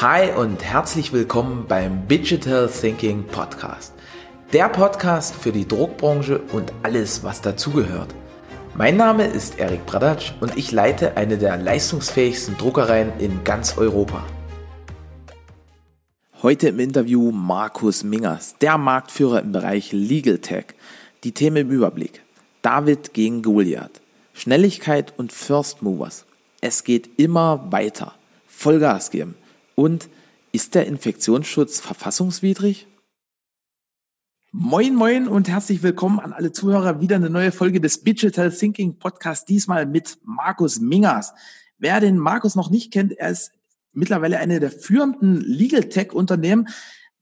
Hi und herzlich willkommen beim Digital Thinking Podcast. Der Podcast für die Druckbranche und alles, was dazugehört. Mein Name ist Erik Bradatsch und ich leite eine der leistungsfähigsten Druckereien in ganz Europa. Heute im Interview Markus Mingers, der Marktführer im Bereich Legal Tech. Die Themen im Überblick. David gegen Goliath. Schnelligkeit und First Movers. Es geht immer weiter. Vollgas geben. Und ist der Infektionsschutz verfassungswidrig? Moin, moin und herzlich willkommen an alle Zuhörer. Wieder eine neue Folge des Digital Thinking Podcast, diesmal mit Markus Mingers. Wer den Markus noch nicht kennt, er ist mittlerweile eine der führenden Legal Tech Unternehmen.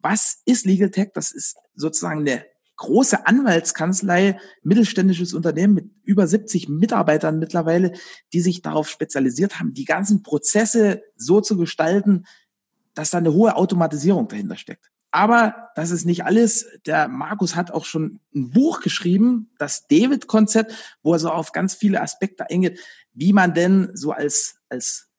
Was ist Legal Tech? Das ist sozusagen eine große Anwaltskanzlei, mittelständisches Unternehmen mit über 70 Mitarbeitern mittlerweile, die sich darauf spezialisiert haben, die ganzen Prozesse so zu gestalten, dass da eine hohe Automatisierung dahinter steckt. Aber das ist nicht alles. Der Markus hat auch schon ein Buch geschrieben, das David-Konzept, wo er so auf ganz viele Aspekte eingeht, wie man denn so als, als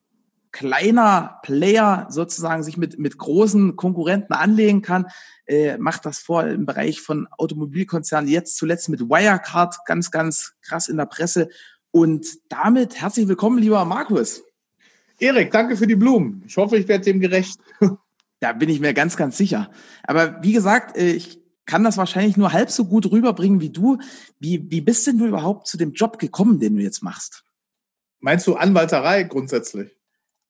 kleiner Player sozusagen sich mit, mit großen Konkurrenten anlegen kann, äh, macht das vor im Bereich von Automobilkonzernen, jetzt zuletzt mit Wirecard, ganz, ganz krass in der Presse. Und damit herzlich willkommen, lieber Markus. Erik, danke für die Blumen. Ich hoffe, ich werde dem gerecht. Da bin ich mir ganz, ganz sicher. Aber wie gesagt, äh, ich kann das wahrscheinlich nur halb so gut rüberbringen wie du. Wie, wie bist denn du überhaupt zu dem Job gekommen, den du jetzt machst? Meinst du Anwalterei grundsätzlich?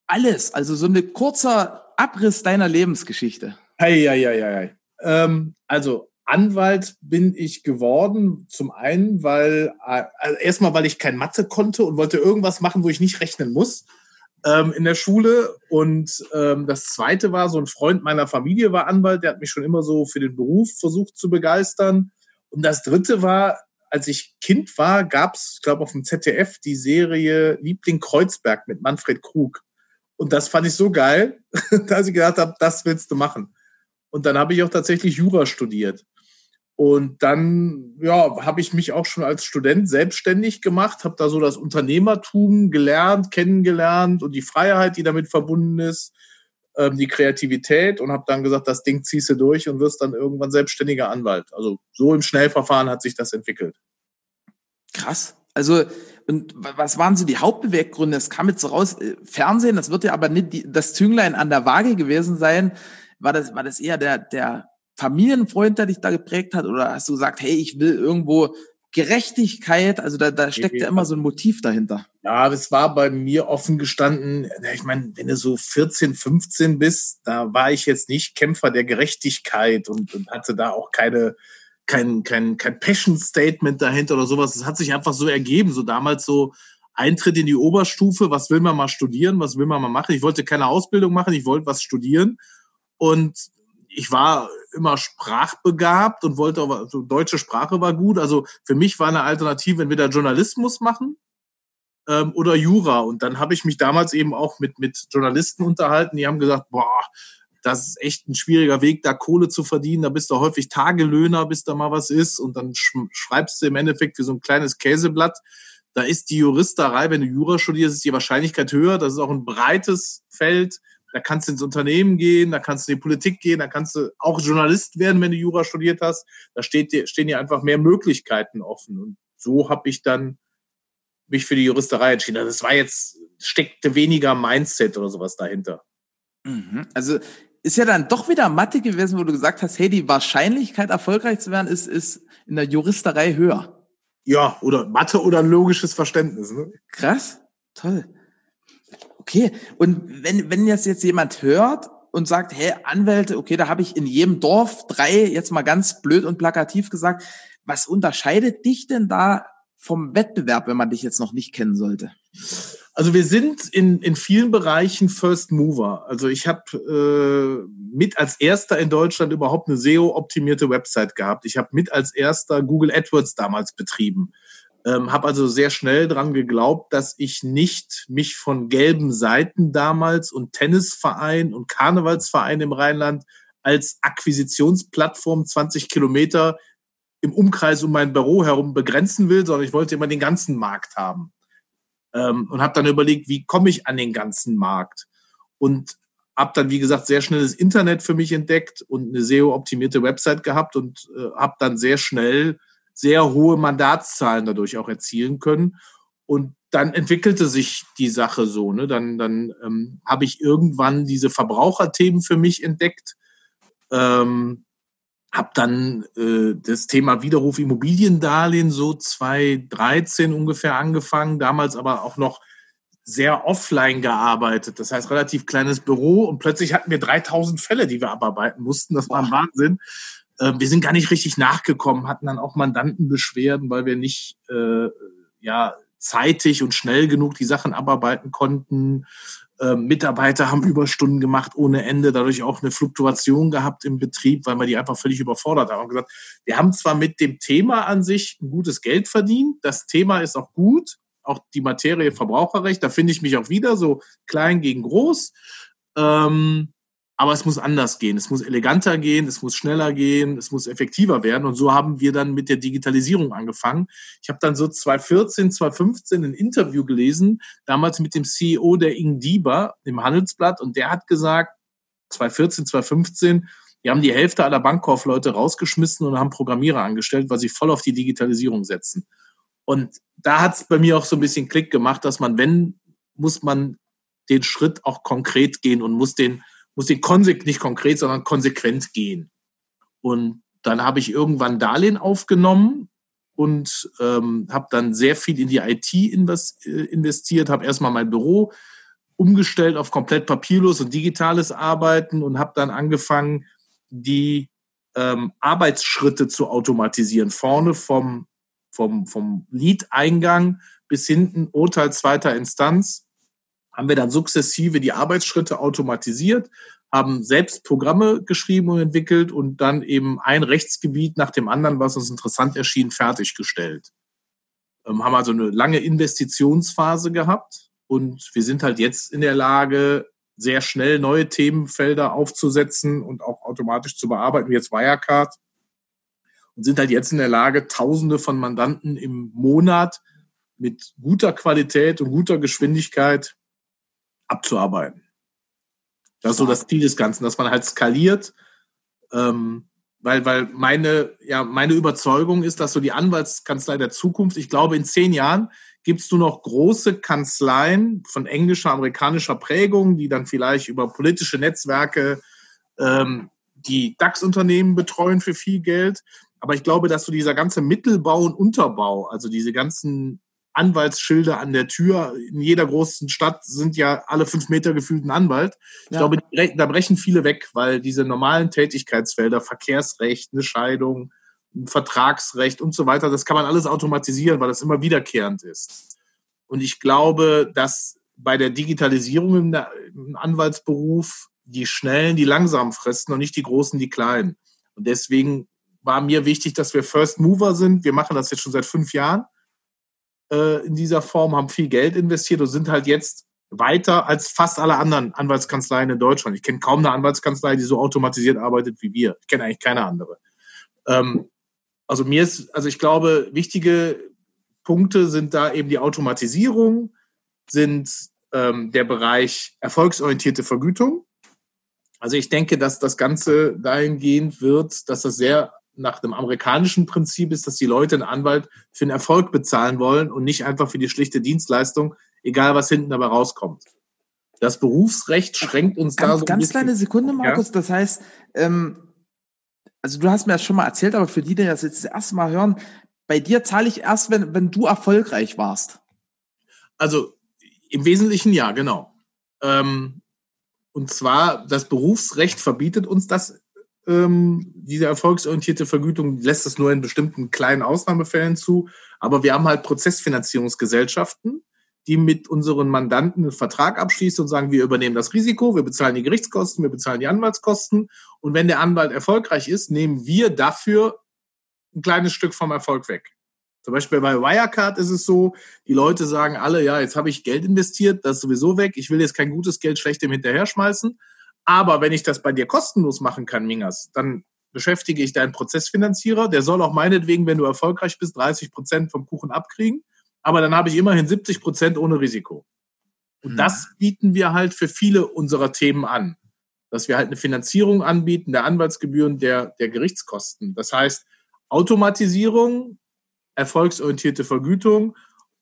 Alles, also so ein kurzer Abriss deiner Lebensgeschichte. Hey, ja, ja, ja, ja. Ähm, also Anwalt bin ich geworden, zum einen, weil äh, also erstmal, weil ich kein Mathe konnte und wollte irgendwas machen, wo ich nicht rechnen muss ähm, in der Schule. Und ähm, das Zweite war, so ein Freund meiner Familie war Anwalt, der hat mich schon immer so für den Beruf versucht zu begeistern. Und das Dritte war, als ich Kind war, gab es, ich glaube, auf dem ZDF die Serie Liebling Kreuzberg mit Manfred Krug. Und das fand ich so geil, dass ich gedacht habe, das willst du machen. Und dann habe ich auch tatsächlich Jura studiert. Und dann ja, habe ich mich auch schon als Student selbstständig gemacht, habe da so das Unternehmertum gelernt, kennengelernt und die Freiheit, die damit verbunden ist, ähm, die Kreativität und habe dann gesagt, das Ding ziehst du durch und wirst dann irgendwann selbstständiger Anwalt. Also so im Schnellverfahren hat sich das entwickelt. Krass. Also und was waren so die Hauptbeweggründe? Es kam jetzt raus, äh, Fernsehen, das wird ja aber nicht die, das Zünglein an der Waage gewesen sein. War das, war das eher der, der Familienfreund, der dich da geprägt hat? Oder hast du gesagt, hey, ich will irgendwo Gerechtigkeit, also da, da steckt ja immer so ein Motiv dahinter. Ja, es war bei mir offen gestanden, ich meine, wenn du so 14, 15 bist, da war ich jetzt nicht Kämpfer der Gerechtigkeit und, und hatte da auch keine, kein, kein, kein Passion-Statement dahinter oder sowas. Es hat sich einfach so ergeben, so damals so Eintritt in die Oberstufe, was will man mal studieren, was will man mal machen. Ich wollte keine Ausbildung machen, ich wollte was studieren. Und ich war immer sprachbegabt und wollte aber, so deutsche Sprache war gut. Also für mich war eine Alternative entweder Journalismus machen ähm, oder Jura. Und dann habe ich mich damals eben auch mit, mit Journalisten unterhalten, die haben gesagt, boah, das ist echt ein schwieriger Weg, da Kohle zu verdienen. Da bist du häufig Tagelöhner, bis da mal was ist. Und dann schreibst du im Endeffekt für so ein kleines Käseblatt. Da ist die Juristerei, wenn du Jura studierst, ist die Wahrscheinlichkeit höher. Das ist auch ein breites Feld da kannst du ins Unternehmen gehen, da kannst du in die Politik gehen, da kannst du auch Journalist werden, wenn du Jura studiert hast. Da steht dir, stehen dir einfach mehr Möglichkeiten offen. Und so habe ich dann mich für die Juristerei entschieden. Also das war jetzt, steckte weniger Mindset oder sowas dahinter. Mhm. Also ist ja dann doch wieder Mathe gewesen, wo du gesagt hast, hey, die Wahrscheinlichkeit, erfolgreich zu werden, ist, ist in der Juristerei höher. Ja, oder Mathe oder ein logisches Verständnis. Ne? Krass, toll. Okay, und wenn, wenn jetzt jetzt jemand hört und sagt, hey, Anwälte, okay, da habe ich in jedem Dorf drei, jetzt mal ganz blöd und plakativ gesagt, was unterscheidet dich denn da vom Wettbewerb, wenn man dich jetzt noch nicht kennen sollte? Also wir sind in, in vielen Bereichen First Mover. Also ich habe äh, mit als erster in Deutschland überhaupt eine SEO-optimierte Website gehabt. Ich habe mit als erster Google AdWords damals betrieben. Ähm, habe also sehr schnell dran geglaubt, dass ich nicht mich von gelben Seiten damals und Tennisverein und Karnevalsverein im Rheinland als Akquisitionsplattform 20 Kilometer im Umkreis um mein Büro herum begrenzen will, sondern ich wollte immer den ganzen Markt haben. Ähm, und habe dann überlegt, wie komme ich an den ganzen Markt? Und Hab dann, wie gesagt, sehr schnell das Internet für mich entdeckt und eine SEO-optimierte Website gehabt und äh, habe dann sehr schnell sehr hohe Mandatszahlen dadurch auch erzielen können. Und dann entwickelte sich die Sache so. Ne? Dann, dann ähm, habe ich irgendwann diese Verbraucherthemen für mich entdeckt. Ähm, habe dann äh, das Thema Widerruf Immobiliendarlehen so 2013 ungefähr angefangen, damals aber auch noch sehr offline gearbeitet. Das heißt, relativ kleines Büro und plötzlich hatten wir 3000 Fälle, die wir abarbeiten mussten. Das war ein Wahnsinn. Äh, wir sind gar nicht richtig nachgekommen, hatten dann auch Mandantenbeschwerden, weil wir nicht äh, ja zeitig und schnell genug die Sachen abarbeiten konnten. Äh, Mitarbeiter haben Überstunden gemacht ohne Ende, dadurch auch eine Fluktuation gehabt im Betrieb, weil man die einfach völlig überfordert haben. Und gesagt, wir haben zwar mit dem Thema an sich ein gutes Geld verdient, das Thema ist auch gut, auch die Materie Verbraucherrecht, da finde ich mich auch wieder so klein gegen groß. Ähm, aber es muss anders gehen. Es muss eleganter gehen, es muss schneller gehen, es muss effektiver werden. Und so haben wir dann mit der Digitalisierung angefangen. Ich habe dann so 2014, 2015 ein Interview gelesen, damals mit dem CEO der Ingdiba im Handelsblatt. Und der hat gesagt, 2014, 2015, die haben die Hälfte aller Bankkaufleute rausgeschmissen und haben Programmierer angestellt, weil sie voll auf die Digitalisierung setzen. Und da hat es bei mir auch so ein bisschen Klick gemacht, dass man, wenn, muss man den Schritt auch konkret gehen und muss den, muss den konsequent, nicht konkret, sondern konsequent gehen. Und dann habe ich irgendwann Darlehen aufgenommen und ähm, habe dann sehr viel in die IT äh, investiert, habe erstmal mein Büro umgestellt auf komplett papierlos und digitales Arbeiten und habe dann angefangen, die ähm, Arbeitsschritte zu automatisieren. Vorne vom vom, vom Lead-Eingang bis hinten Urteil zweiter Instanz haben wir dann sukzessive die Arbeitsschritte automatisiert, haben selbst Programme geschrieben und entwickelt und dann eben ein Rechtsgebiet nach dem anderen, was uns interessant erschien, fertiggestellt. Ähm, haben also eine lange Investitionsphase gehabt und wir sind halt jetzt in der Lage, sehr schnell neue Themenfelder aufzusetzen und auch automatisch zu bearbeiten, wie jetzt Wirecard und sind halt jetzt in der Lage, Tausende von Mandanten im Monat mit guter Qualität und guter Geschwindigkeit abzuarbeiten. Das ist so das Ziel des Ganzen, dass man halt skaliert, ähm, weil, weil meine, ja, meine Überzeugung ist, dass so die Anwaltskanzlei der Zukunft, ich glaube, in zehn Jahren gibt es nur noch große Kanzleien von englischer, amerikanischer Prägung, die dann vielleicht über politische Netzwerke ähm, die DAX-Unternehmen betreuen für viel Geld. Aber ich glaube, dass so dieser ganze Mittelbau und Unterbau, also diese ganzen Anwaltsschilder an der Tür, in jeder großen Stadt sind ja alle fünf Meter gefühlt ein Anwalt. Ich ja. glaube, da brechen viele weg, weil diese normalen Tätigkeitsfelder, Verkehrsrecht, eine Scheidung, ein Vertragsrecht und so weiter, das kann man alles automatisieren, weil das immer wiederkehrend ist. Und ich glaube, dass bei der Digitalisierung im, Anwaltsberuf die Schnellen die langsam fressen und nicht die Großen die Kleinen. Und deswegen war mir wichtig, dass wir First Mover sind. Wir machen das jetzt schon seit fünf Jahren äh, in dieser Form, haben viel Geld investiert und sind halt jetzt weiter als fast alle anderen Anwaltskanzleien in Deutschland. Ich kenne kaum eine Anwaltskanzlei, die so automatisiert arbeitet wie wir. Ich kenne eigentlich keine andere. Ähm, also mir ist, also ich glaube, wichtige Punkte sind da eben die Automatisierung, sind ähm, der Bereich erfolgsorientierte Vergütung. Also ich denke, dass das Ganze dahingehend wird, dass das sehr nach dem amerikanischen Prinzip ist, dass die Leute einen Anwalt für einen Erfolg bezahlen wollen und nicht einfach für die schlichte Dienstleistung, egal was hinten dabei rauskommt. Das Berufsrecht schränkt uns ganz, da so. Ganz kleine Sekunde, Markus. Ja? Das heißt, ähm, also du hast mir das schon mal erzählt, aber für die, die das jetzt das erste Mal hören, bei dir zahle ich erst, wenn, wenn du erfolgreich warst. Also im Wesentlichen ja, genau. Ähm, und zwar, das Berufsrecht verbietet uns das ähm, diese erfolgsorientierte Vergütung lässt es nur in bestimmten kleinen Ausnahmefällen zu. Aber wir haben halt Prozessfinanzierungsgesellschaften, die mit unseren Mandanten einen Vertrag abschließen und sagen, wir übernehmen das Risiko, wir bezahlen die Gerichtskosten, wir bezahlen die Anwaltskosten. Und wenn der Anwalt erfolgreich ist, nehmen wir dafür ein kleines Stück vom Erfolg weg. Zum Beispiel bei Wirecard ist es so, die Leute sagen alle, ja, jetzt habe ich Geld investiert, das ist sowieso weg, ich will jetzt kein gutes Geld schlechtem hinterher schmeißen. Aber wenn ich das bei dir kostenlos machen kann, Mingas, dann beschäftige ich deinen Prozessfinanzierer. Der soll auch meinetwegen, wenn du erfolgreich bist, 30 Prozent vom Kuchen abkriegen. Aber dann habe ich immerhin 70 Prozent ohne Risiko. Und mhm. das bieten wir halt für viele unserer Themen an. dass wir halt eine Finanzierung anbieten der Anwaltsgebühren, der, der Gerichtskosten. Das heißt, Automatisierung, erfolgsorientierte Vergütung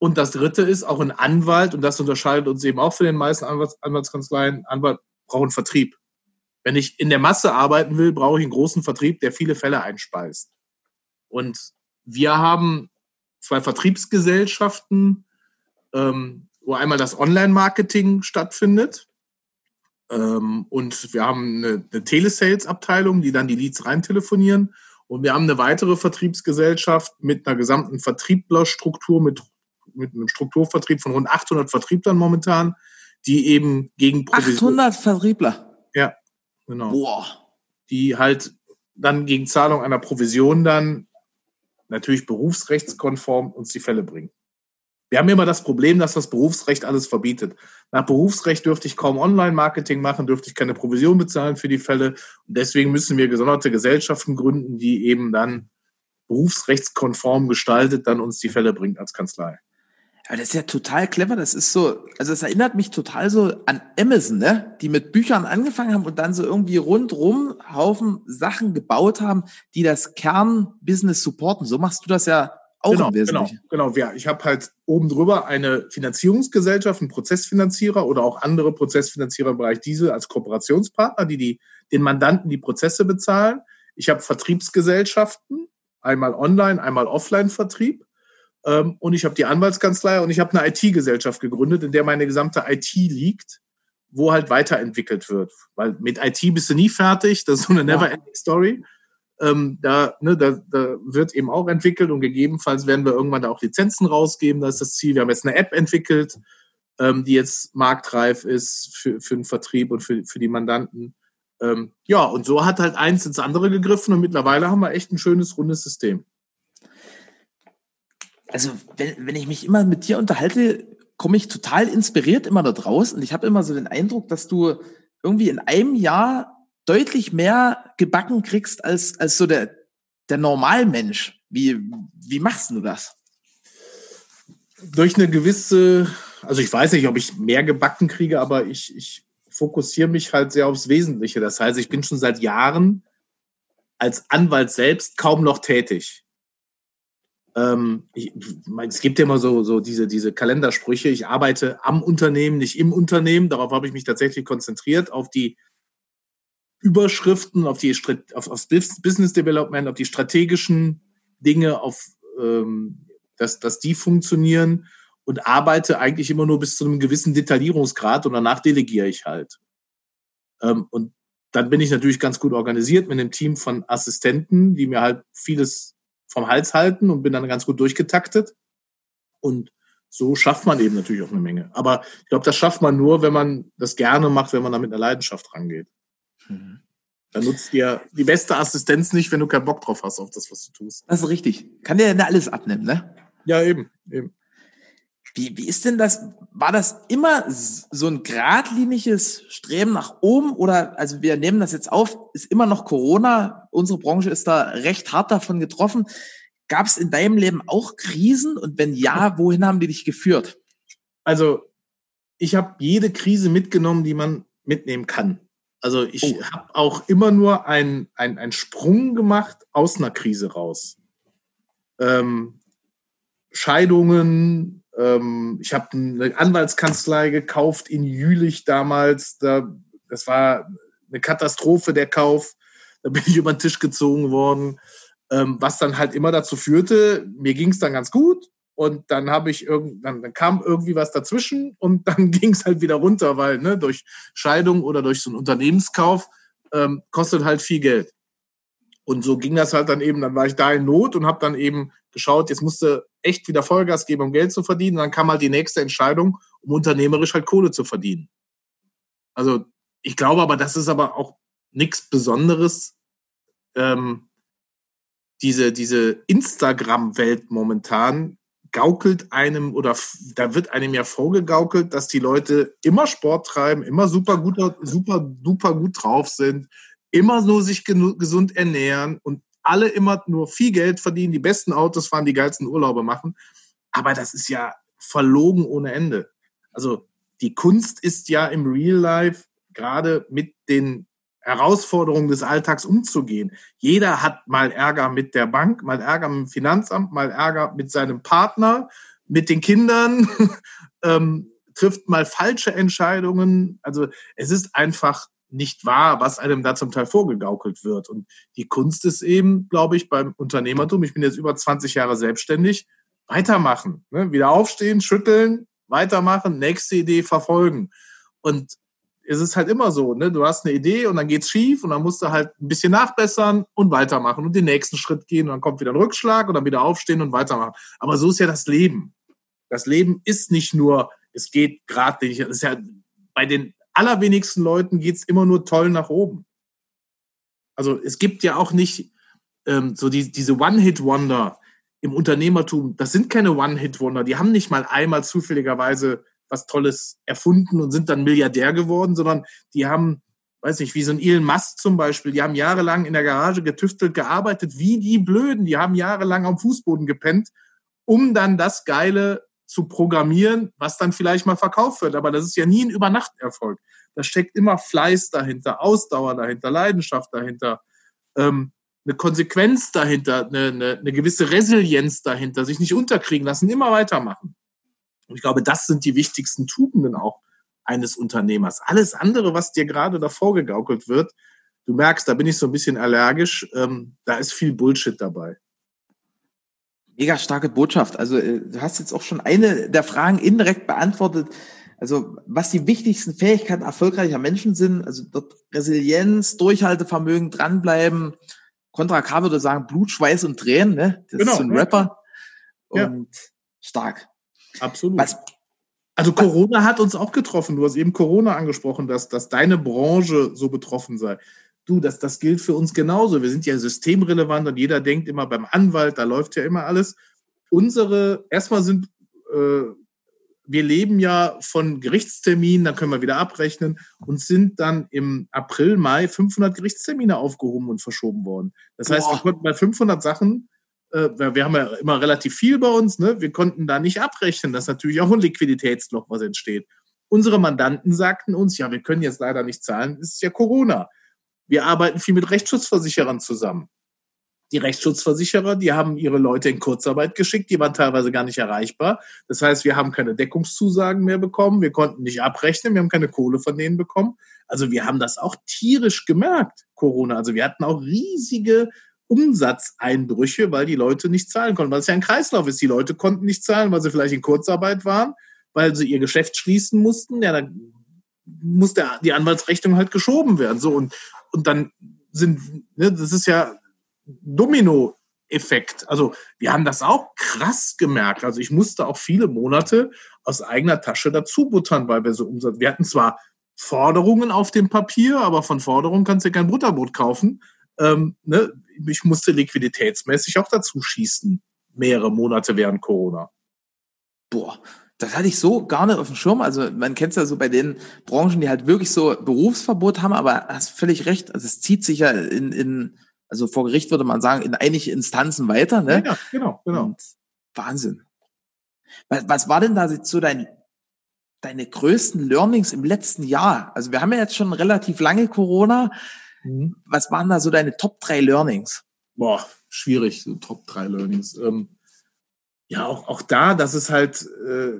und das dritte ist auch ein Anwalt, und das unterscheidet uns eben auch von den meisten Anwalts Anwaltskanzleien, Anwalt braucht einen Vertrieb. Wenn ich in der Masse arbeiten will, brauche ich einen großen Vertrieb, der viele Fälle einspeist. Und wir haben zwei Vertriebsgesellschaften, ähm, wo einmal das Online-Marketing stattfindet. Ähm, und wir haben eine, eine Telesales-Abteilung, die dann die Leads reintelefonieren. Und wir haben eine weitere Vertriebsgesellschaft mit einer gesamten Vertrieblerstruktur, mit, mit einem Strukturvertrieb von rund 800 Vertrieblern momentan, die eben gegen Provision 800 Vertriebler? Ja, genau. Boah. Die halt dann gegen Zahlung einer Provision dann natürlich berufsrechtskonform uns die Fälle bringen. Wir haben immer das Problem, dass das Berufsrecht alles verbietet. Nach Berufsrecht dürfte ich kaum Online-Marketing machen, dürfte ich keine Provision bezahlen für die Fälle. Und deswegen müssen wir gesonderte Gesellschaften gründen, die eben dann berufsrechtskonform gestaltet dann uns die Fälle bringt als Kanzlei. Ja, das ist ja total clever. Das ist so, also es erinnert mich total so an Amazon, ne? Die mit Büchern angefangen haben und dann so irgendwie rundrum Haufen Sachen gebaut haben, die das Kernbusiness supporten. So machst du das ja auch genau, im Wesentlichen. Genau, genau. Ja, ich habe halt oben drüber eine Finanzierungsgesellschaft, einen Prozessfinanzierer oder auch andere Prozessfinanzierer im Bereich diese als Kooperationspartner, die, die den Mandanten die Prozesse bezahlen. Ich habe Vertriebsgesellschaften, einmal online, einmal Offline-Vertrieb. Ähm, und ich habe die Anwaltskanzlei und ich habe eine IT-Gesellschaft gegründet, in der meine gesamte IT liegt, wo halt weiterentwickelt wird. Weil mit IT bist du nie fertig, das ist so eine never-ending Story. Ähm, da, ne, da, da wird eben auch entwickelt und gegebenenfalls werden wir irgendwann da auch Lizenzen rausgeben. Das ist das Ziel. Wir haben jetzt eine App entwickelt, ähm, die jetzt marktreif ist für, für den Vertrieb und für, für die Mandanten. Ähm, ja, und so hat halt eins ins andere gegriffen und mittlerweile haben wir echt ein schönes, rundes System also wenn, wenn ich mich immer mit dir unterhalte, komme ich total inspiriert immer da draus und ich habe immer so den Eindruck, dass du irgendwie in einem Jahr deutlich mehr gebacken kriegst als, als so der, der Normalmensch. Wie, wie machst du das? Durch eine gewisse, also ich weiß nicht, ob ich mehr gebacken kriege, aber ich, ich fokussiere mich halt sehr aufs Wesentliche. Das heißt, ich bin schon seit Jahren als Anwalt selbst kaum noch tätig. Ähm, ich, es gibt ja immer so, so diese, diese Kalendersprüche. Ich arbeite am Unternehmen, nicht im Unternehmen. Darauf habe ich mich tatsächlich konzentriert, auf die Überschriften, auf die auf, aufs Business Development, auf die strategischen Dinge, auf ähm, dass, dass die funktionieren und arbeite eigentlich immer nur bis zu einem gewissen Detaillierungsgrad und danach delegiere ich halt. Ähm, und dann bin ich natürlich ganz gut organisiert mit einem Team von Assistenten, die mir halt vieles vom Hals halten und bin dann ganz gut durchgetaktet. Und so schafft man eben natürlich auch eine Menge. Aber ich glaube, das schafft man nur, wenn man das gerne macht, wenn man da mit einer Leidenschaft rangeht. Mhm. Dann nutzt dir die beste Assistenz nicht, wenn du keinen Bock drauf hast auf das, was du tust. Das ist richtig. Kann dir ja alles abnehmen, ne? Ja, eben, eben. Wie, wie ist denn das? War das immer so ein geradliniges Streben nach oben oder, also wir nehmen das jetzt auf, ist immer noch Corona. Unsere Branche ist da recht hart davon getroffen. Gab es in deinem Leben auch Krisen? Und wenn ja, wohin haben die dich geführt? Also, ich habe jede Krise mitgenommen, die man mitnehmen kann. Also ich oh. habe auch immer nur einen ein Sprung gemacht aus einer Krise raus. Ähm, Scheidungen, ähm, ich habe eine Anwaltskanzlei gekauft in Jülich damals. Da, das war eine Katastrophe, der Kauf. Da bin ich über den Tisch gezogen worden. Ähm, was dann halt immer dazu führte, mir ging es dann ganz gut. Und dann habe ich irgend, dann, dann kam irgendwie was dazwischen und dann ging es halt wieder runter, weil ne, durch Scheidung oder durch so einen Unternehmenskauf ähm, kostet halt viel Geld. Und so ging das halt dann eben, dann war ich da in Not und habe dann eben geschaut, jetzt musste echt wieder Vollgas geben, um Geld zu verdienen. Und dann kam halt die nächste Entscheidung, um unternehmerisch halt Kohle zu verdienen. Also ich glaube aber, das ist aber auch nichts Besonderes. Ähm, diese diese Instagram-Welt momentan gaukelt einem oder da wird einem ja vorgegaukelt, dass die Leute immer Sport treiben, immer super guter, super duper gut drauf sind, immer nur sich gesund ernähren und alle immer nur viel Geld verdienen, die besten Autos fahren, die geilsten Urlaube machen. Aber das ist ja verlogen ohne Ende. Also die Kunst ist ja im Real Life gerade mit den Herausforderungen des Alltags umzugehen. Jeder hat mal Ärger mit der Bank, mal Ärger mit dem Finanzamt, mal Ärger mit seinem Partner, mit den Kindern, ähm, trifft mal falsche Entscheidungen. Also es ist einfach nicht wahr, was einem da zum Teil vorgegaukelt wird. Und die Kunst ist eben, glaube ich, beim Unternehmertum, ich bin jetzt über 20 Jahre selbstständig, weitermachen. Ne? Wieder aufstehen, schütteln, weitermachen, nächste Idee verfolgen. Und es ist halt immer so, ne? Du hast eine Idee und dann geht's schief und dann musst du halt ein bisschen nachbessern und weitermachen und den nächsten Schritt gehen und dann kommt wieder ein Rückschlag und dann wieder aufstehen und weitermachen. Aber so ist ja das Leben. Das Leben ist nicht nur, es geht gerade nicht. Es ist ja bei den allerwenigsten Leuten geht's immer nur toll nach oben. Also es gibt ja auch nicht ähm, so die, diese One-Hit-Wonder im Unternehmertum. Das sind keine One-Hit-Wonder. Die haben nicht mal einmal zufälligerweise was Tolles erfunden und sind dann Milliardär geworden, sondern die haben, weiß nicht, wie so ein Elon Musk zum Beispiel, die haben jahrelang in der Garage getüftelt, gearbeitet, wie die Blöden. Die haben jahrelang am Fußboden gepennt, um dann das Geile zu programmieren, was dann vielleicht mal verkauft wird. Aber das ist ja nie ein Übernachterfolg. Da steckt immer Fleiß dahinter, Ausdauer dahinter, Leidenschaft dahinter, ähm, eine Konsequenz dahinter, eine, eine, eine gewisse Resilienz dahinter, sich nicht unterkriegen lassen, immer weitermachen. Und ich glaube, das sind die wichtigsten Tugenden auch eines Unternehmers. Alles andere, was dir gerade davor gegaukelt wird, du merkst, da bin ich so ein bisschen allergisch, ähm, da ist viel Bullshit dabei. Mega starke Botschaft. Also äh, du hast jetzt auch schon eine der Fragen indirekt beantwortet. Also was die wichtigsten Fähigkeiten erfolgreicher Menschen sind, also dort Resilienz, Durchhaltevermögen, dranbleiben. Contra K würde sagen Blut, Schweiß und Tränen, ne? Das genau, ist so ein Rapper. Ja. Und stark. Absolut. Was, also Corona hat uns auch getroffen. Du hast eben Corona angesprochen, dass, dass deine Branche so betroffen sei. Du, das, das gilt für uns genauso. Wir sind ja systemrelevant und jeder denkt immer beim Anwalt, da läuft ja immer alles. Unsere, erstmal sind, äh, wir leben ja von Gerichtsterminen, dann können wir wieder abrechnen und sind dann im April, Mai 500 Gerichtstermine aufgehoben und verschoben worden. Das heißt, Boah. wir konnten bei 500 Sachen äh, wir haben ja immer relativ viel bei uns, ne? wir konnten da nicht abrechnen, dass natürlich auch ein Liquiditätsloch was entsteht. Unsere Mandanten sagten uns, ja, wir können jetzt leider nicht zahlen, es ist ja Corona. Wir arbeiten viel mit Rechtsschutzversicherern zusammen. Die Rechtsschutzversicherer, die haben ihre Leute in Kurzarbeit geschickt, die waren teilweise gar nicht erreichbar. Das heißt, wir haben keine Deckungszusagen mehr bekommen, wir konnten nicht abrechnen, wir haben keine Kohle von denen bekommen. Also wir haben das auch tierisch gemerkt, Corona. Also wir hatten auch riesige Umsatzeinbrüche, weil die Leute nicht zahlen konnten, weil es ja ein Kreislauf ist. Die Leute konnten nicht zahlen, weil sie vielleicht in Kurzarbeit waren, weil sie ihr Geschäft schließen mussten. Ja, dann muss der, die Anwaltsrechnung halt geschoben werden. So und, und dann sind, ne, das ist ja Domino Effekt. Also wir haben das auch krass gemerkt. Also ich musste auch viele Monate aus eigener Tasche dazu buttern, weil wir so Umsatz. Wir hatten zwar Forderungen auf dem Papier, aber von Forderungen kannst du kein Butterbrot kaufen. Ähm, ne? ich musste liquiditätsmäßig auch dazu schießen, mehrere Monate während Corona. Boah, das hatte ich so gar nicht auf dem Schirm. Also man kennt es ja so bei den Branchen, die halt wirklich so Berufsverbot haben, aber hast völlig recht. Also es zieht sich ja in, in also vor Gericht würde man sagen, in einige Instanzen weiter. Ne? Ja, genau, genau. Und Wahnsinn. Was, was war denn da so dein, deine größten Learnings im letzten Jahr? Also wir haben ja jetzt schon relativ lange Corona. Mhm. Was waren da so deine Top 3 Learnings? Boah, schwierig, so Top 3 Learnings. Ähm, ja, auch, auch da, dass es halt, äh,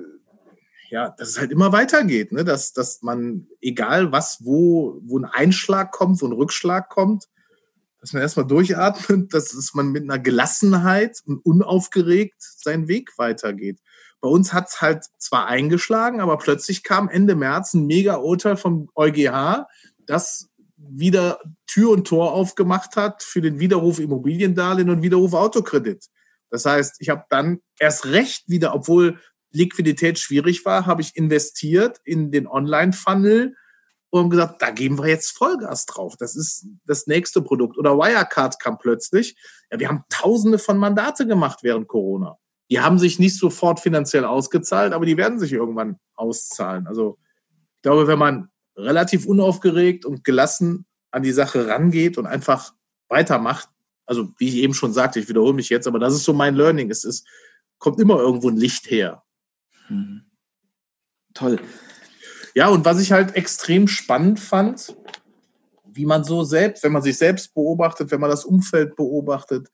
ja, dass es halt immer weitergeht, ne? dass, dass man, egal was, wo, wo ein Einschlag kommt, wo ein Rückschlag kommt, dass man erstmal durchatmet, dass, dass man mit einer Gelassenheit und unaufgeregt seinen Weg weitergeht. Bei uns hat es halt zwar eingeschlagen, aber plötzlich kam Ende März ein Mega-Urteil vom EuGH, das wieder Tür und Tor aufgemacht hat für den Widerruf Immobiliendarlehen und Widerruf Autokredit. Das heißt, ich habe dann erst recht wieder, obwohl Liquidität schwierig war, habe ich investiert in den Online-Funnel und gesagt, da geben wir jetzt Vollgas drauf. Das ist das nächste Produkt. Oder Wirecard kam plötzlich. Ja, wir haben tausende von Mandate gemacht während Corona. Die haben sich nicht sofort finanziell ausgezahlt, aber die werden sich irgendwann auszahlen. Also ich glaube, wenn man relativ unaufgeregt und gelassen an die Sache rangeht und einfach weitermacht. Also, wie ich eben schon sagte, ich wiederhole mich jetzt, aber das ist so mein Learning. Es ist, kommt immer irgendwo ein Licht her. Mhm. Toll. Ja, und was ich halt extrem spannend fand, wie man so selbst, wenn man sich selbst beobachtet, wenn man das Umfeld beobachtet.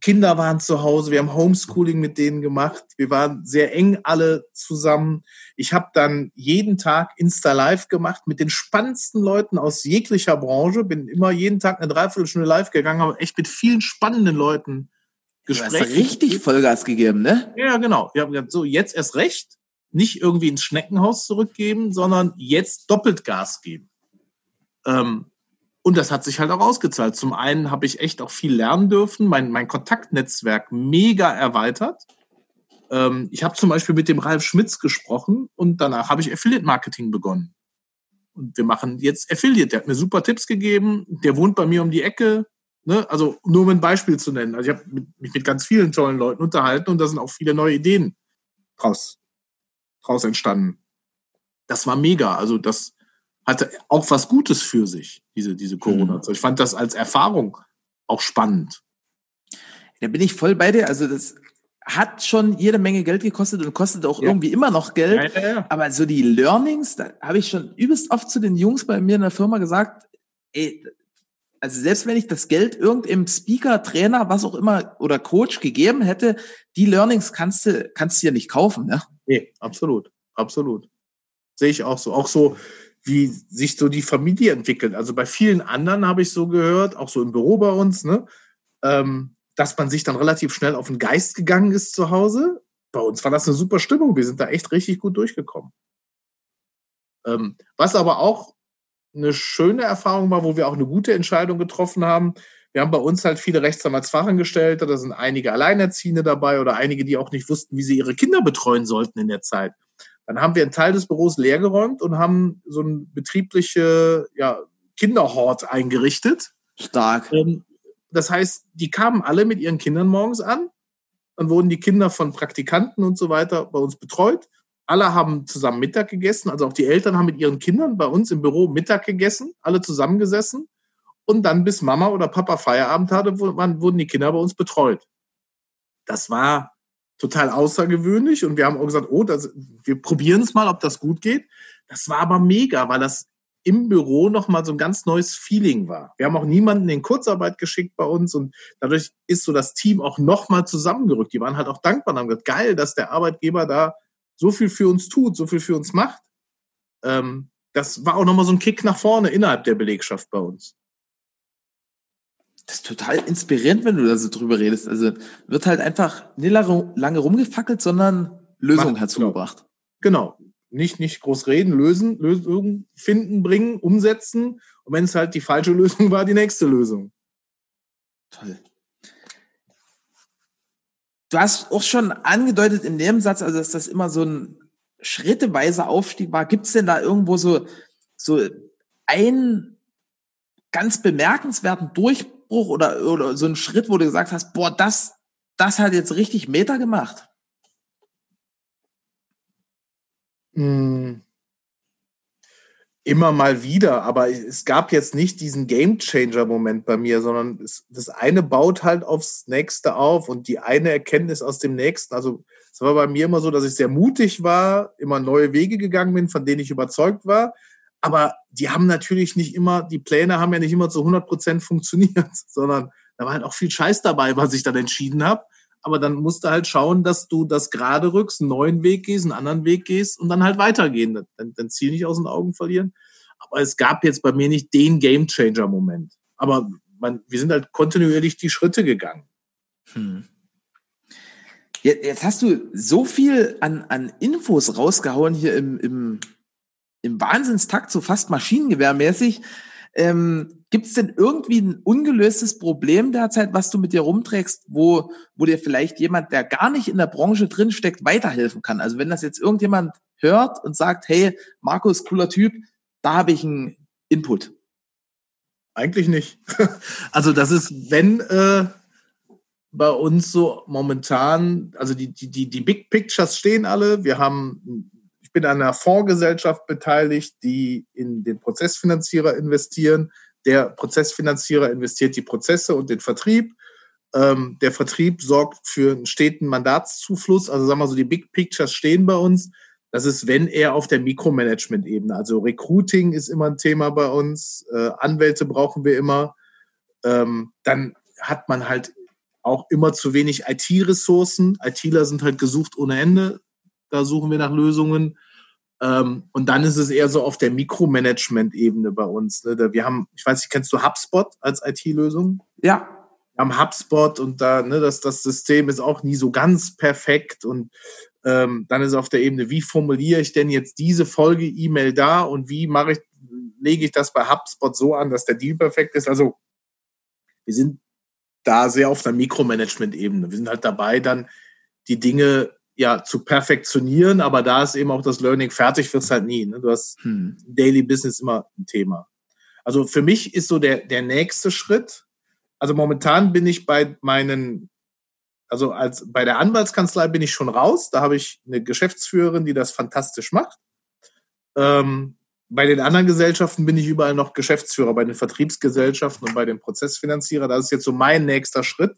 Kinder waren zu Hause, wir haben Homeschooling mit denen gemacht, wir waren sehr eng alle zusammen. Ich habe dann jeden Tag Insta Live gemacht mit den spannendsten Leuten aus jeglicher Branche, bin immer jeden Tag eine Dreiviertelstunde live gegangen, habe echt mit vielen spannenden Leuten Gespräche. Du hast richtig Vollgas gegeben, ne? Ja, genau. Ich habe gesagt, so jetzt erst recht, nicht irgendwie ins Schneckenhaus zurückgeben, sondern jetzt doppelt Gas geben. Ähm, und das hat sich halt auch ausgezahlt. Zum einen habe ich echt auch viel lernen dürfen, mein, mein Kontaktnetzwerk mega erweitert. Ähm, ich habe zum Beispiel mit dem Ralf Schmitz gesprochen und danach habe ich Affiliate Marketing begonnen. Und wir machen jetzt Affiliate. Der hat mir super Tipps gegeben. Der wohnt bei mir um die Ecke. Ne? Also nur um ein Beispiel zu nennen. Also ich habe mich mit ganz vielen tollen Leuten unterhalten und da sind auch viele neue Ideen draus, draus entstanden. Das war mega. Also das, hatte auch was Gutes für sich, diese, diese Corona-Zeit. Mhm. Ich fand das als Erfahrung auch spannend. Da bin ich voll bei dir. Also das hat schon jede Menge Geld gekostet und kostet auch ja. irgendwie immer noch Geld. Ja, ja, Aber so die Learnings, da habe ich schon übelst oft zu den Jungs bei mir in der Firma gesagt, ey, also selbst wenn ich das Geld irgendeinem Speaker, Trainer, was auch immer oder Coach gegeben hätte, die Learnings kannst du, kannst du ja nicht kaufen, ne? Nee, absolut. Absolut. Sehe ich auch so. Auch so, wie sich so die Familie entwickelt. Also bei vielen anderen habe ich so gehört, auch so im Büro bei uns, ne, ähm, dass man sich dann relativ schnell auf den Geist gegangen ist zu Hause. Bei uns war das eine super Stimmung. Wir sind da echt richtig gut durchgekommen. Ähm, was aber auch eine schöne Erfahrung war, wo wir auch eine gute Entscheidung getroffen haben. Wir haben bei uns halt viele Rechtsanwaltsfachangestellte, da sind einige Alleinerziehende dabei oder einige, die auch nicht wussten, wie sie ihre Kinder betreuen sollten in der Zeit. Dann haben wir einen Teil des Büros leergeräumt und haben so ein betriebliche ja, Kinderhort eingerichtet. Stark. Ähm, das heißt, die kamen alle mit ihren Kindern morgens an. Dann wurden die Kinder von Praktikanten und so weiter bei uns betreut. Alle haben zusammen Mittag gegessen. Also auch die Eltern haben mit ihren Kindern bei uns im Büro Mittag gegessen, alle zusammengesessen. Und dann bis Mama oder Papa Feierabend hatte, wurden die Kinder bei uns betreut. Das war total außergewöhnlich und wir haben auch gesagt, oh, das, wir probieren es mal, ob das gut geht. Das war aber mega, weil das im Büro nochmal so ein ganz neues Feeling war. Wir haben auch niemanden in Kurzarbeit geschickt bei uns und dadurch ist so das Team auch nochmal zusammengerückt. Die waren halt auch dankbar und haben gesagt, geil, dass der Arbeitgeber da so viel für uns tut, so viel für uns macht. Ähm, das war auch nochmal so ein Kick nach vorne innerhalb der Belegschaft bei uns das ist total inspirierend, wenn du da so drüber redest. Also wird halt einfach nicht lange rumgefackelt, sondern Lösungen herzugebracht. Genau. Nicht, nicht groß reden, lösen, Lösungen finden, bringen, umsetzen. Und wenn es halt die falsche Lösung war, die nächste Lösung. Toll. Du hast auch schon angedeutet in dem Satz, also dass das immer so ein schritteweiser Aufstieg war. Gibt es denn da irgendwo so, so einen ganz bemerkenswerten Durchbruch? Oder, oder so ein Schritt, wo du gesagt hast, boah, das, das hat jetzt richtig Meter gemacht? Hm. Immer mal wieder, aber es gab jetzt nicht diesen Game Changer Moment bei mir, sondern es, das eine baut halt aufs nächste auf und die eine Erkenntnis aus dem nächsten. Also es war bei mir immer so, dass ich sehr mutig war, immer neue Wege gegangen bin, von denen ich überzeugt war aber die haben natürlich nicht immer, die Pläne haben ja nicht immer zu 100 Prozent funktioniert, sondern da war halt auch viel Scheiß dabei, was ich dann entschieden habe. Aber dann musst du halt schauen, dass du das gerade rückst, einen neuen Weg gehst, einen anderen Weg gehst und dann halt weitergehen. Dein, dein Ziel nicht aus den Augen verlieren. Aber es gab jetzt bei mir nicht den Game Changer Moment. Aber man, wir sind halt kontinuierlich die Schritte gegangen. Hm. Jetzt hast du so viel an, an Infos rausgehauen hier im, im im Wahnsinnstakt, so fast maschinengewehrmäßig. Ähm, Gibt es denn irgendwie ein ungelöstes Problem derzeit, was du mit dir rumträgst, wo, wo dir vielleicht jemand, der gar nicht in der Branche drinsteckt, weiterhelfen kann? Also wenn das jetzt irgendjemand hört und sagt, hey, Markus, cooler Typ, da habe ich einen Input. Eigentlich nicht. also das ist, wenn äh, bei uns so momentan, also die, die, die, Big Pictures stehen alle. Wir haben bin an einer Fondsgesellschaft beteiligt, die in den Prozessfinanzierer investieren. Der Prozessfinanzierer investiert die Prozesse und den Vertrieb. Ähm, der Vertrieb sorgt für einen steten Mandatszufluss. Also sagen wir so, die Big Pictures stehen bei uns. Das ist, wenn eher auf der Mikromanagement-Ebene. Also Recruiting ist immer ein Thema bei uns, äh, Anwälte brauchen wir immer. Ähm, dann hat man halt auch immer zu wenig IT-Ressourcen. ITler sind halt gesucht ohne Ende. Da suchen wir nach Lösungen. Ähm, und dann ist es eher so auf der Mikromanagement-Ebene bei uns. Ne? Wir haben, ich weiß nicht, kennst du HubSpot als IT-Lösung? Ja. Wir haben HubSpot und da, ne, das, das System ist auch nie so ganz perfekt und ähm, dann ist auf der Ebene, wie formuliere ich denn jetzt diese Folge-E-Mail da und wie mache ich, lege ich das bei HubSpot so an, dass der Deal perfekt ist. Also wir sind da sehr auf der Mikromanagement-Ebene. Wir sind halt dabei, dann die Dinge ja zu perfektionieren, aber da ist eben auch das Learning fertig, wird es halt nie. Ne? Du hast hm. Daily Business immer ein Thema. Also für mich ist so der, der nächste Schritt, also momentan bin ich bei meinen also als bei der Anwaltskanzlei bin ich schon raus. Da habe ich eine Geschäftsführerin, die das fantastisch macht. Ähm, bei den anderen Gesellschaften bin ich überall noch Geschäftsführer, bei den Vertriebsgesellschaften und bei den Prozessfinanzierer. Das ist jetzt so mein nächster Schritt,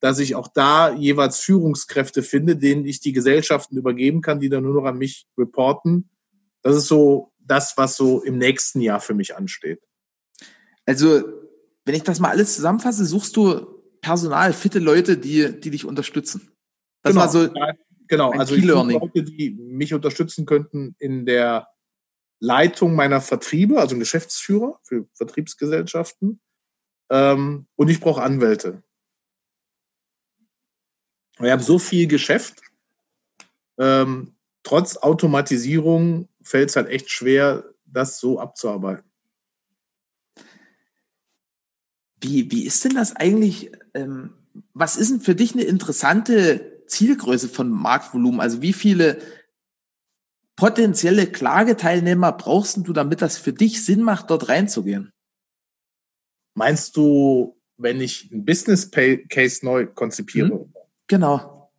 dass ich auch da jeweils Führungskräfte finde, denen ich die Gesellschaften übergeben kann, die dann nur noch an mich reporten. Das ist so das, was so im nächsten Jahr für mich ansteht. Also, wenn ich das mal alles zusammenfasse, suchst du Personal, fitte Leute, die, die dich unterstützen. Das genau, war so genau. also ich Leute, die mich unterstützen könnten in der Leitung meiner Vertriebe, also ein Geschäftsführer für Vertriebsgesellschaften. Ähm, und ich brauche Anwälte. Wir haben so viel Geschäft. Ähm, trotz Automatisierung fällt es halt echt schwer, das so abzuarbeiten. Wie, wie ist denn das eigentlich? Ähm, was ist denn für dich eine interessante Zielgröße von Marktvolumen? Also wie viele potenzielle Klageteilnehmer brauchst du, damit das für dich Sinn macht, dort reinzugehen? Meinst du, wenn ich ein Business Case neu konzipiere? Hm, genau.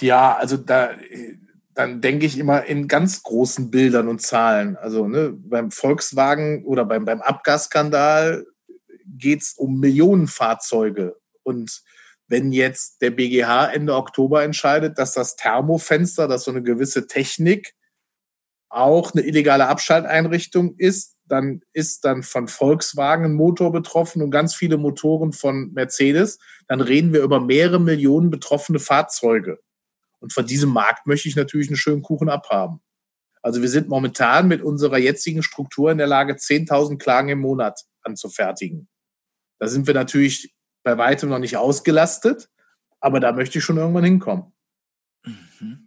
Ja, also da, dann denke ich immer in ganz großen Bildern und Zahlen. Also ne, beim Volkswagen oder beim, beim Abgasskandal geht es um Millionen Fahrzeuge. Und wenn jetzt der BGH Ende Oktober entscheidet, dass das Thermofenster, das so eine gewisse Technik auch eine illegale Abschalteinrichtung ist, dann ist dann von Volkswagen ein Motor betroffen und ganz viele Motoren von Mercedes. Dann reden wir über mehrere Millionen betroffene Fahrzeuge. Und von diesem Markt möchte ich natürlich einen schönen Kuchen abhaben. Also wir sind momentan mit unserer jetzigen Struktur in der Lage, 10.000 Klagen im Monat anzufertigen. Da sind wir natürlich bei weitem noch nicht ausgelastet, aber da möchte ich schon irgendwann hinkommen. Mhm.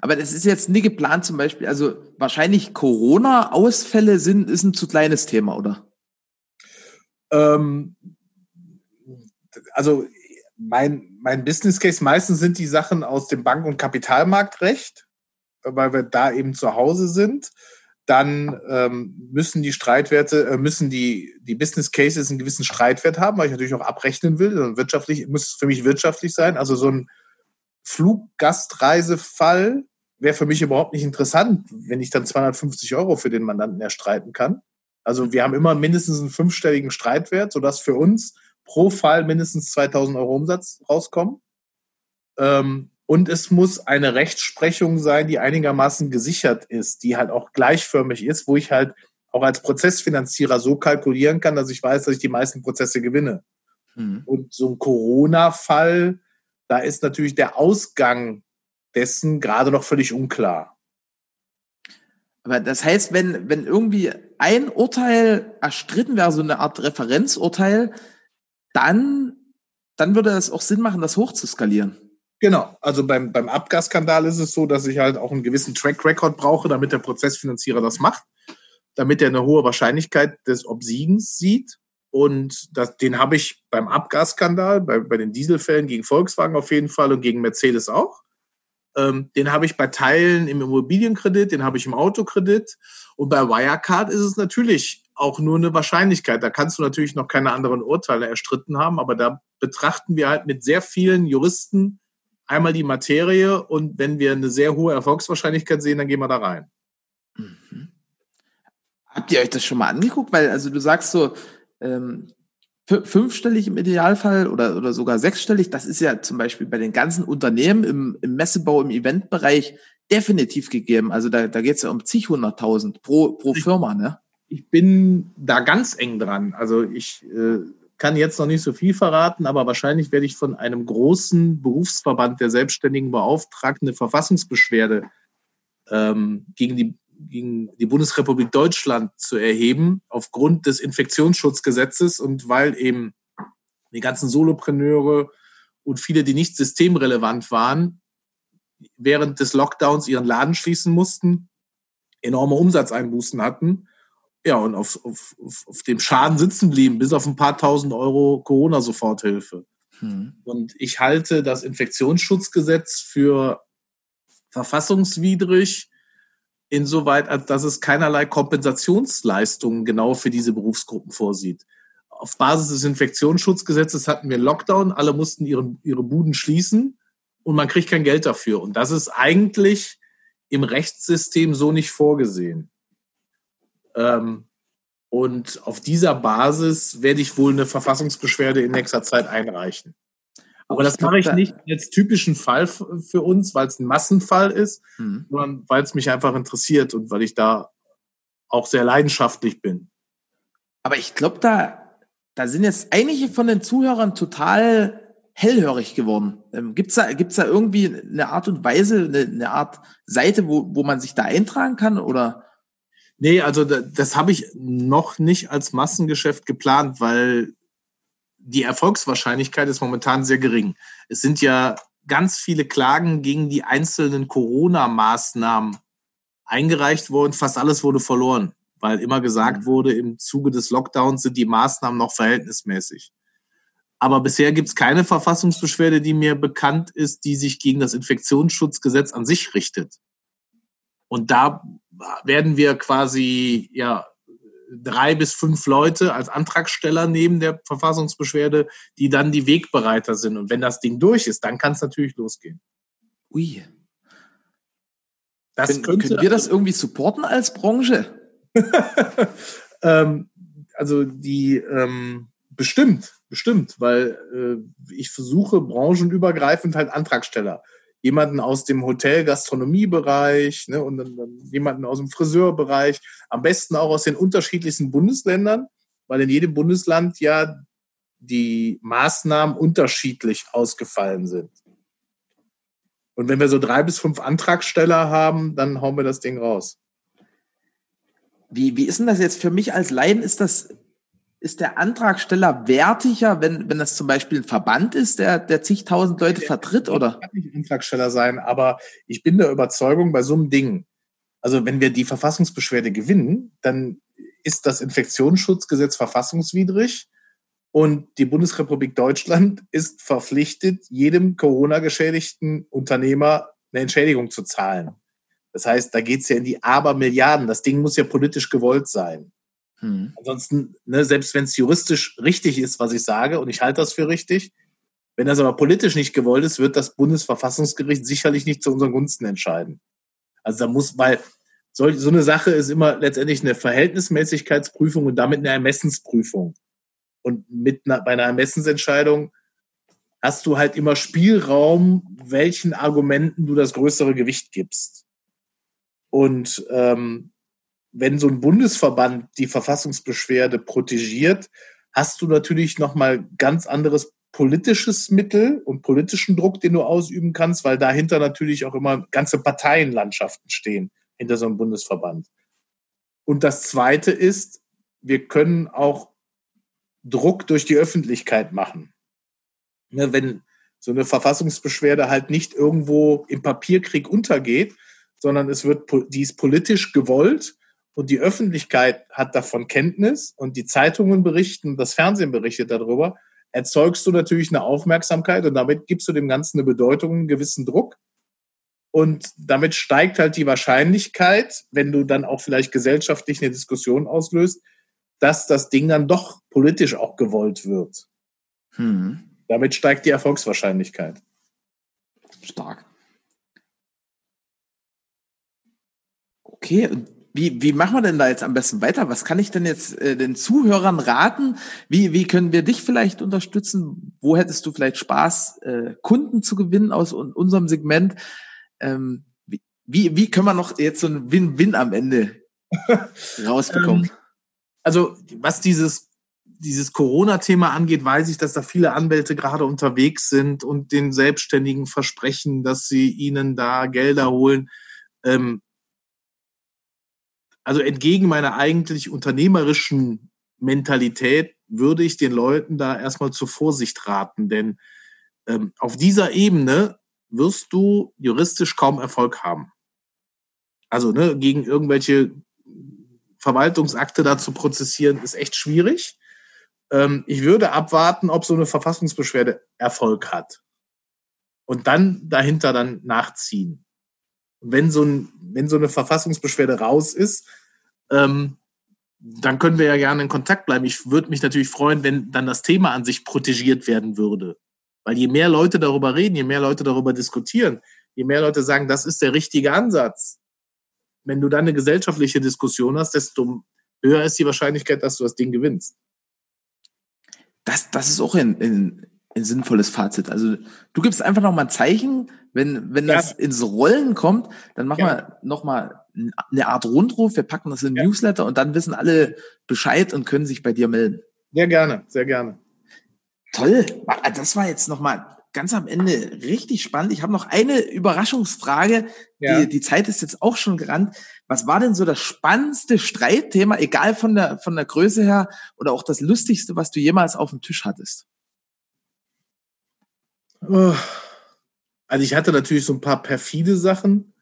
Aber das ist jetzt nie geplant, zum Beispiel, also wahrscheinlich Corona-Ausfälle sind, ist ein zu kleines Thema, oder? Ähm, also mein, mein Business Case, meistens sind die Sachen aus dem Bank- und Kapitalmarktrecht, weil wir da eben zu Hause sind dann ähm, müssen die Streitwerte, äh, müssen die, die Business Cases einen gewissen Streitwert haben, weil ich natürlich auch abrechnen will. Und wirtschaftlich muss für mich wirtschaftlich sein. Also so ein Fluggastreisefall wäre für mich überhaupt nicht interessant, wenn ich dann 250 Euro für den Mandanten erstreiten kann. Also wir haben immer mindestens einen fünfstelligen Streitwert, sodass für uns pro Fall mindestens 2000 Euro Umsatz rauskommen. Ähm, und es muss eine Rechtsprechung sein, die einigermaßen gesichert ist, die halt auch gleichförmig ist, wo ich halt auch als Prozessfinanzierer so kalkulieren kann, dass ich weiß, dass ich die meisten Prozesse gewinne. Mhm. Und so ein Corona-Fall, da ist natürlich der Ausgang dessen gerade noch völlig unklar. Aber das heißt, wenn, wenn irgendwie ein Urteil erstritten wäre, so eine Art Referenzurteil, dann, dann würde es auch Sinn machen, das hochzuskalieren. Genau, also beim, beim Abgasskandal ist es so, dass ich halt auch einen gewissen Track Record brauche, damit der Prozessfinanzierer das macht, damit er eine hohe Wahrscheinlichkeit des Obsiegens sieht. Und das, den habe ich beim Abgasskandal, bei, bei den Dieselfällen gegen Volkswagen auf jeden Fall und gegen Mercedes auch. Ähm, den habe ich bei Teilen im Immobilienkredit, den habe ich im Autokredit. Und bei Wirecard ist es natürlich auch nur eine Wahrscheinlichkeit. Da kannst du natürlich noch keine anderen Urteile erstritten haben, aber da betrachten wir halt mit sehr vielen Juristen einmal die Materie und wenn wir eine sehr hohe Erfolgswahrscheinlichkeit sehen, dann gehen wir da rein. Mhm. Habt ihr euch das schon mal angeguckt? Weil, also du sagst so, ähm, fünfstellig im Idealfall oder, oder sogar sechsstellig, das ist ja zum Beispiel bei den ganzen Unternehmen im, im Messebau, im Eventbereich definitiv gegeben. Also da, da geht es ja um zig hunderttausend pro, pro Firma, ne? Ich bin da ganz eng dran. Also ich äh, kann jetzt noch nicht so viel verraten, aber wahrscheinlich werde ich von einem großen Berufsverband der Selbstständigen Beauftragten eine Verfassungsbeschwerde ähm, gegen, die, gegen die Bundesrepublik Deutschland zu erheben, aufgrund des Infektionsschutzgesetzes und weil eben die ganzen Solopreneure und viele, die nicht systemrelevant waren, während des Lockdowns ihren Laden schließen mussten, enorme Umsatzeinbußen hatten ja, und auf, auf, auf dem Schaden sitzen blieben, bis auf ein paar tausend Euro Corona-Soforthilfe. Hm. Und ich halte das Infektionsschutzgesetz für verfassungswidrig, insoweit, dass es keinerlei Kompensationsleistungen genau für diese Berufsgruppen vorsieht. Auf Basis des Infektionsschutzgesetzes hatten wir Lockdown, alle mussten ihre, ihre Buden schließen und man kriegt kein Geld dafür. Und das ist eigentlich im Rechtssystem so nicht vorgesehen. Ähm, und auf dieser Basis werde ich wohl eine Verfassungsbeschwerde in nächster Zeit einreichen. Aber das mache ich nicht als typischen Fall für uns, weil es ein Massenfall ist, mhm. sondern weil es mich einfach interessiert und weil ich da auch sehr leidenschaftlich bin. Aber ich glaube, da, da sind jetzt einige von den Zuhörern total hellhörig geworden. Ähm, gibt's da, gibt's da irgendwie eine Art und Weise, eine, eine Art Seite, wo, wo man sich da eintragen kann oder? Nee, also das habe ich noch nicht als Massengeschäft geplant, weil die Erfolgswahrscheinlichkeit ist momentan sehr gering. Es sind ja ganz viele Klagen gegen die einzelnen Corona-Maßnahmen eingereicht worden. Fast alles wurde verloren, weil immer gesagt mhm. wurde, im Zuge des Lockdowns sind die Maßnahmen noch verhältnismäßig. Aber bisher gibt es keine Verfassungsbeschwerde, die mir bekannt ist, die sich gegen das Infektionsschutzgesetz an sich richtet. Und da werden wir quasi ja drei bis fünf Leute als Antragsteller neben der Verfassungsbeschwerde, die dann die Wegbereiter sind. Und wenn das Ding durch ist, dann kann es natürlich losgehen. Ui. Das können, können wir das irgendwie supporten als Branche? ähm, also die ähm, bestimmt, bestimmt, weil äh, ich versuche branchenübergreifend halt Antragsteller jemanden aus dem Hotel-Gastronomiebereich ne, und dann, dann jemanden aus dem Friseurbereich, am besten auch aus den unterschiedlichsten Bundesländern, weil in jedem Bundesland ja die Maßnahmen unterschiedlich ausgefallen sind. Und wenn wir so drei bis fünf Antragsteller haben, dann hauen wir das Ding raus. Wie, wie ist denn das jetzt für mich als Laien? Ist das ist der Antragsteller wertiger, wenn, wenn das zum Beispiel ein Verband ist, der, der zigtausend Leute vertritt, oder? Kann nicht Antragsteller sein, aber ich bin der Überzeugung bei so einem Ding, also wenn wir die Verfassungsbeschwerde gewinnen, dann ist das Infektionsschutzgesetz verfassungswidrig und die Bundesrepublik Deutschland ist verpflichtet, jedem Corona-geschädigten Unternehmer eine Entschädigung zu zahlen. Das heißt, da geht es ja in die Abermilliarden. Das Ding muss ja politisch gewollt sein. Hm. Ansonsten, ne, selbst wenn es juristisch richtig ist, was ich sage, und ich halte das für richtig, wenn das aber politisch nicht gewollt ist, wird das Bundesverfassungsgericht sicherlich nicht zu unseren Gunsten entscheiden. Also da muss, weil so, so eine Sache ist immer letztendlich eine Verhältnismäßigkeitsprüfung und damit eine Ermessensprüfung. Und mit einer, bei einer Ermessensentscheidung hast du halt immer Spielraum, welchen Argumenten du das größere Gewicht gibst. Und ähm, wenn so ein Bundesverband die Verfassungsbeschwerde protegiert, hast du natürlich nochmal ganz anderes politisches Mittel und politischen Druck, den du ausüben kannst, weil dahinter natürlich auch immer ganze Parteienlandschaften stehen, hinter so einem Bundesverband. Und das Zweite ist, wir können auch Druck durch die Öffentlichkeit machen. Ne, wenn so eine Verfassungsbeschwerde halt nicht irgendwo im Papierkrieg untergeht, sondern es wird, die ist politisch gewollt und die Öffentlichkeit hat davon Kenntnis und die Zeitungen berichten, das Fernsehen berichtet darüber, erzeugst du natürlich eine Aufmerksamkeit und damit gibst du dem Ganzen eine Bedeutung, einen gewissen Druck. Und damit steigt halt die Wahrscheinlichkeit, wenn du dann auch vielleicht gesellschaftlich eine Diskussion auslöst, dass das Ding dann doch politisch auch gewollt wird. Hm. Damit steigt die Erfolgswahrscheinlichkeit. Stark. Okay, und wie, wie machen wir denn da jetzt am besten weiter? Was kann ich denn jetzt äh, den Zuhörern raten? Wie, wie können wir dich vielleicht unterstützen? Wo hättest du vielleicht Spaß, äh, Kunden zu gewinnen aus unserem Segment? Ähm, wie, Wie, können wir noch jetzt so ein Win-Win am Ende rausbekommen? Ähm, also was dieses, dieses Corona-Thema angeht, weiß ich, dass da viele Anwälte gerade unterwegs sind und den Selbstständigen versprechen, dass sie ihnen da Gelder holen. Ähm, also entgegen meiner eigentlich unternehmerischen Mentalität würde ich den Leuten da erstmal zur Vorsicht raten, denn ähm, auf dieser Ebene wirst du juristisch kaum Erfolg haben. Also ne, gegen irgendwelche Verwaltungsakte da zu prozessieren, ist echt schwierig. Ähm, ich würde abwarten, ob so eine Verfassungsbeschwerde Erfolg hat. Und dann dahinter dann nachziehen. wenn so, ein, wenn so eine Verfassungsbeschwerde raus ist, ähm, dann können wir ja gerne in Kontakt bleiben. Ich würde mich natürlich freuen, wenn dann das Thema an sich protegiert werden würde. Weil je mehr Leute darüber reden, je mehr Leute darüber diskutieren, je mehr Leute sagen, das ist der richtige Ansatz, wenn du dann eine gesellschaftliche Diskussion hast, desto höher ist die Wahrscheinlichkeit, dass du das Ding gewinnst. Das, das ist auch ein, ein, ein sinnvolles Fazit. Also du gibst einfach nochmal ein Zeichen, wenn, wenn das ja. ins Rollen kommt, dann machen ja. wir nochmal eine Art Rundruf, wir packen das in ja. Newsletter und dann wissen alle Bescheid und können sich bei dir melden. Sehr gerne, sehr gerne. Toll. Das war jetzt nochmal ganz am Ende richtig spannend. Ich habe noch eine Überraschungsfrage. Ja. Die, die Zeit ist jetzt auch schon gerannt. Was war denn so das spannendste Streitthema, egal von der, von der Größe her oder auch das lustigste, was du jemals auf dem Tisch hattest? Oh. Also ich hatte natürlich so ein paar perfide Sachen.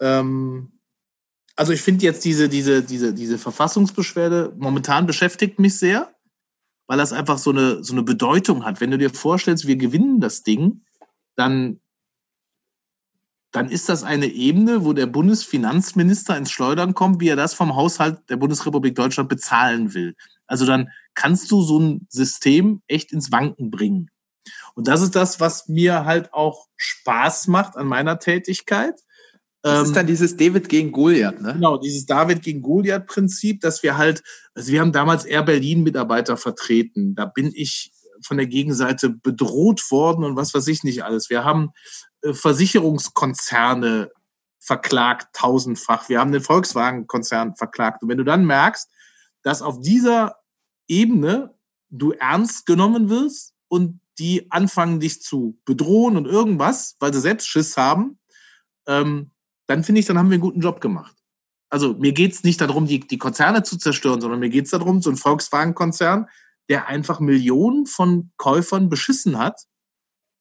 Ähm, also ich finde jetzt diese, diese, diese, diese Verfassungsbeschwerde momentan beschäftigt mich sehr weil das einfach so eine, so eine Bedeutung hat. Wenn du dir vorstellst, wir gewinnen das Ding, dann, dann ist das eine Ebene, wo der Bundesfinanzminister ins Schleudern kommt, wie er das vom Haushalt der Bundesrepublik Deutschland bezahlen will. Also dann kannst du so ein System echt ins Wanken bringen. Und das ist das, was mir halt auch Spaß macht an meiner Tätigkeit das ist ähm, dann dieses David gegen Goliath, ne? Genau, dieses David gegen Goliath-Prinzip, dass wir halt, also wir haben damals Air Berlin-Mitarbeiter vertreten. Da bin ich von der Gegenseite bedroht worden und was weiß ich nicht alles. Wir haben äh, Versicherungskonzerne verklagt, tausendfach. Wir haben den Volkswagen-Konzern verklagt. Und wenn du dann merkst, dass auf dieser Ebene du ernst genommen wirst und die anfangen, dich zu bedrohen und irgendwas, weil sie selbst Schiss haben, ähm, dann finde ich, dann haben wir einen guten Job gemacht. Also mir geht es nicht darum, die, die Konzerne zu zerstören, sondern mir geht es darum, so ein Volkswagen-Konzern, der einfach Millionen von Käufern beschissen hat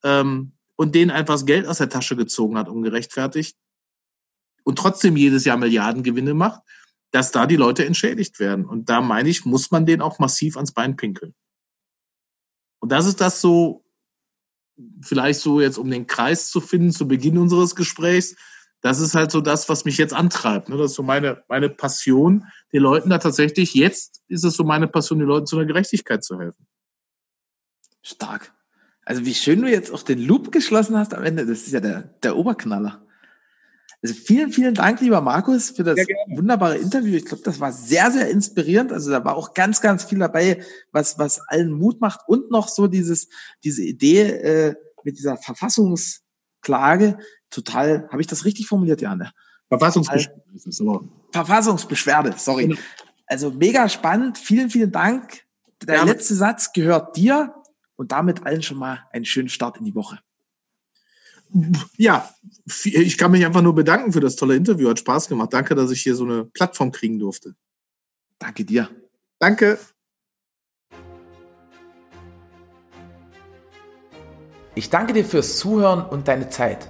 ähm, und denen einfach das Geld aus der Tasche gezogen hat, ungerechtfertigt, und trotzdem jedes Jahr Milliardengewinne macht, dass da die Leute entschädigt werden. Und da meine ich, muss man den auch massiv ans Bein pinkeln. Und das ist das so, vielleicht so jetzt, um den Kreis zu finden, zu Beginn unseres Gesprächs, das ist halt so das, was mich jetzt antreibt. Ne? Das ist so meine, meine Passion, den Leuten da tatsächlich, jetzt ist es so meine Passion, den Leuten zu einer Gerechtigkeit zu helfen. Stark. Also wie schön du jetzt auch den Loop geschlossen hast am Ende. Das ist ja der, der Oberknaller. Also vielen, vielen Dank, lieber Markus, für das wunderbare Interview. Ich glaube, das war sehr, sehr inspirierend. Also da war auch ganz, ganz viel dabei, was, was allen Mut macht und noch so dieses, diese Idee äh, mit dieser Verfassungsklage, total, habe ich das richtig formuliert, Janne? Verfassungsbeschwerde ist es aber. Verfassungsbeschwerde, sorry. Genau. Also mega spannend. Vielen, vielen Dank. Der ja. letzte Satz gehört dir und damit allen schon mal einen schönen Start in die Woche. Ja, ich kann mich einfach nur bedanken für das tolle Interview. Hat Spaß gemacht. Danke, dass ich hier so eine Plattform kriegen durfte. Danke dir. Danke. Ich danke dir fürs Zuhören und deine Zeit.